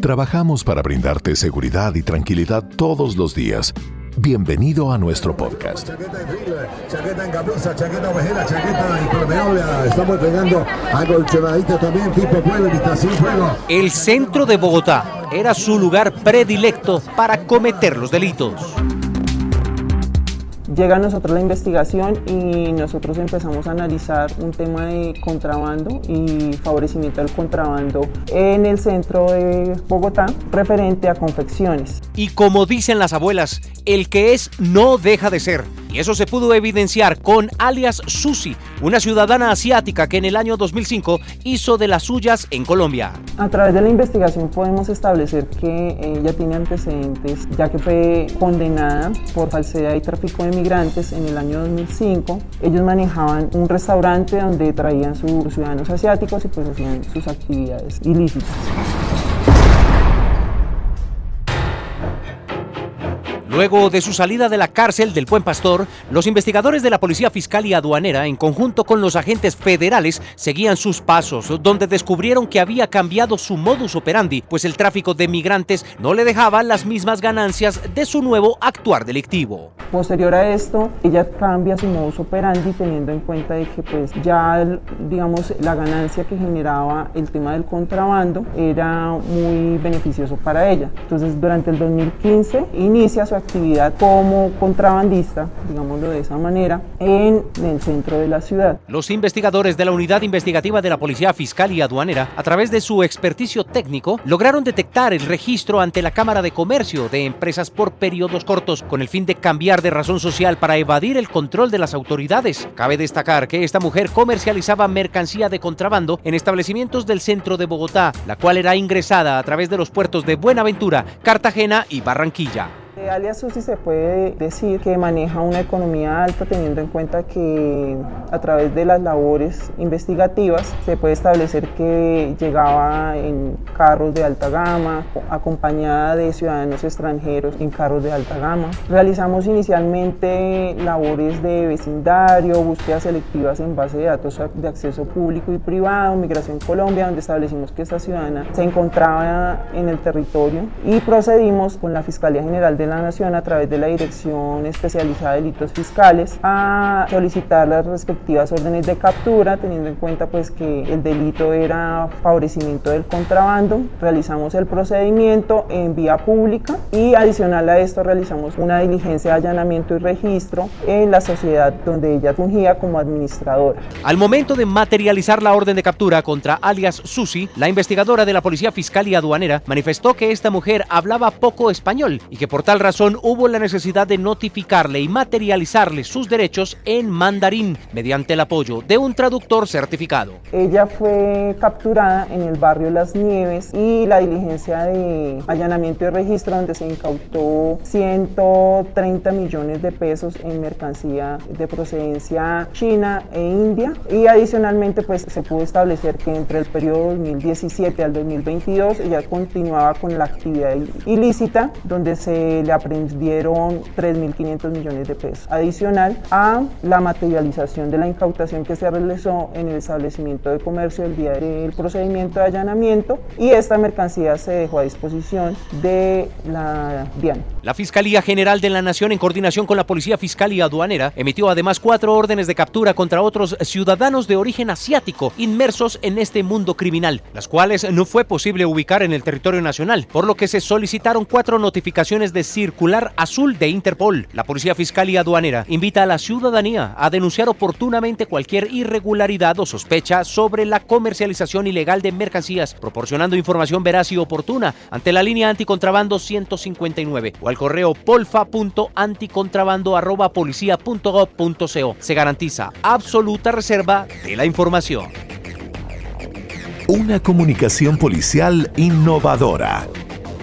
Trabajamos para brindarte seguridad y tranquilidad todos los días. Bienvenido a nuestro podcast. Chaqueta en camisa, chaqueta ovejera, chaqueta impermeable. Estamos entregando acolchonadita también, tipo pueblo, fuego. El centro de Bogotá era su lugar predilecto para cometer los delitos. Llega a nosotros la investigación y nosotros empezamos a analizar un tema de contrabando y favorecimiento del contrabando en el centro de Bogotá referente a confecciones. Y como dicen las abuelas, el que es no deja de ser. Y eso se pudo evidenciar con alias Susi, una ciudadana asiática que en el año 2005 hizo de las suyas en Colombia. A través de la investigación podemos establecer que ella tiene antecedentes, ya que fue condenada por falsedad y tráfico de migrantes en el año 2005. Ellos manejaban un restaurante donde traían sus ciudadanos asiáticos y pues hacían sus actividades ilícitas. Luego de su salida de la cárcel del Buen Pastor, los investigadores de la Policía Fiscal y Aduanera, en conjunto con los agentes federales, seguían sus pasos, donde descubrieron que había cambiado su modus operandi, pues el tráfico de migrantes no le dejaba las mismas ganancias de su nuevo actuar delictivo. Posterior a esto, ella cambia su modus operandi teniendo en cuenta de que pues ya, digamos, la ganancia que generaba el tema del contrabando era muy beneficioso para ella. Entonces, durante el 2015 inicia su actividad como contrabandista, digámoslo de esa manera, en el centro de la ciudad. Los investigadores de la Unidad Investigativa de la Policía Fiscal y Aduanera, a través de su experticio técnico, lograron detectar el registro ante la Cámara de Comercio de empresas por periodos cortos, con el fin de cambiar de razón social para evadir el control de las autoridades. Cabe destacar que esta mujer comercializaba mercancía de contrabando en establecimientos del centro de Bogotá, la cual era ingresada a través de los puertos de Buenaventura, Cartagena y Barranquilla. Alias Susi se puede decir que maneja una economía alta teniendo en cuenta que a través de las labores investigativas se puede establecer que llegaba en carros de alta gama, acompañada de ciudadanos extranjeros en carros de alta gama. Realizamos inicialmente labores de vecindario, búsquedas selectivas en base de datos de acceso público y privado, Migración Colombia, donde establecimos que esta ciudadana se encontraba en el territorio y procedimos con la Fiscalía General de la Nación a través de la Dirección Especializada de Delitos Fiscales a solicitar las respectivas órdenes de captura, teniendo en cuenta pues que el delito era favorecimiento del contrabando. Realizamos el procedimiento en vía pública y adicional a esto realizamos una diligencia de allanamiento y registro en la sociedad donde ella fungía como administradora. Al momento de materializar la orden de captura contra alias Susi, la investigadora de la Policía Fiscal y Aduanera manifestó que esta mujer hablaba poco español y que por tal razón hubo la necesidad de notificarle y materializarle sus derechos en mandarín mediante el apoyo de un traductor certificado. Ella fue capturada en el barrio Las Nieves y la diligencia de allanamiento y registro donde se incautó 130 millones de pesos en mercancía de procedencia china e india y adicionalmente pues se pudo establecer que entre el periodo 2017 al 2022 ella continuaba con la actividad ilícita donde se le aprendieron 3.500 millones de pesos, adicional a la materialización de la incautación que se realizó en el establecimiento de comercio el día del procedimiento de allanamiento y esta mercancía se dejó a disposición de la DIAN. La Fiscalía General de la Nación, en coordinación con la Policía Fiscal y Aduanera, emitió además cuatro órdenes de captura contra otros ciudadanos de origen asiático inmersos en este mundo criminal, las cuales no fue posible ubicar en el territorio nacional, por lo que se solicitaron cuatro notificaciones de circular azul de Interpol. La Policía Fiscal y Aduanera invita a la ciudadanía a denunciar oportunamente cualquier irregularidad o sospecha sobre la comercialización ilegal de mercancías, proporcionando información veraz y oportuna ante la línea anticontrabando 159 o al correo polfa.anticontrabando.policía.gov.co. Se garantiza absoluta reserva de la información. Una comunicación policial innovadora.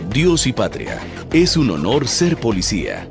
Dios y patria. Es un honor ser policía.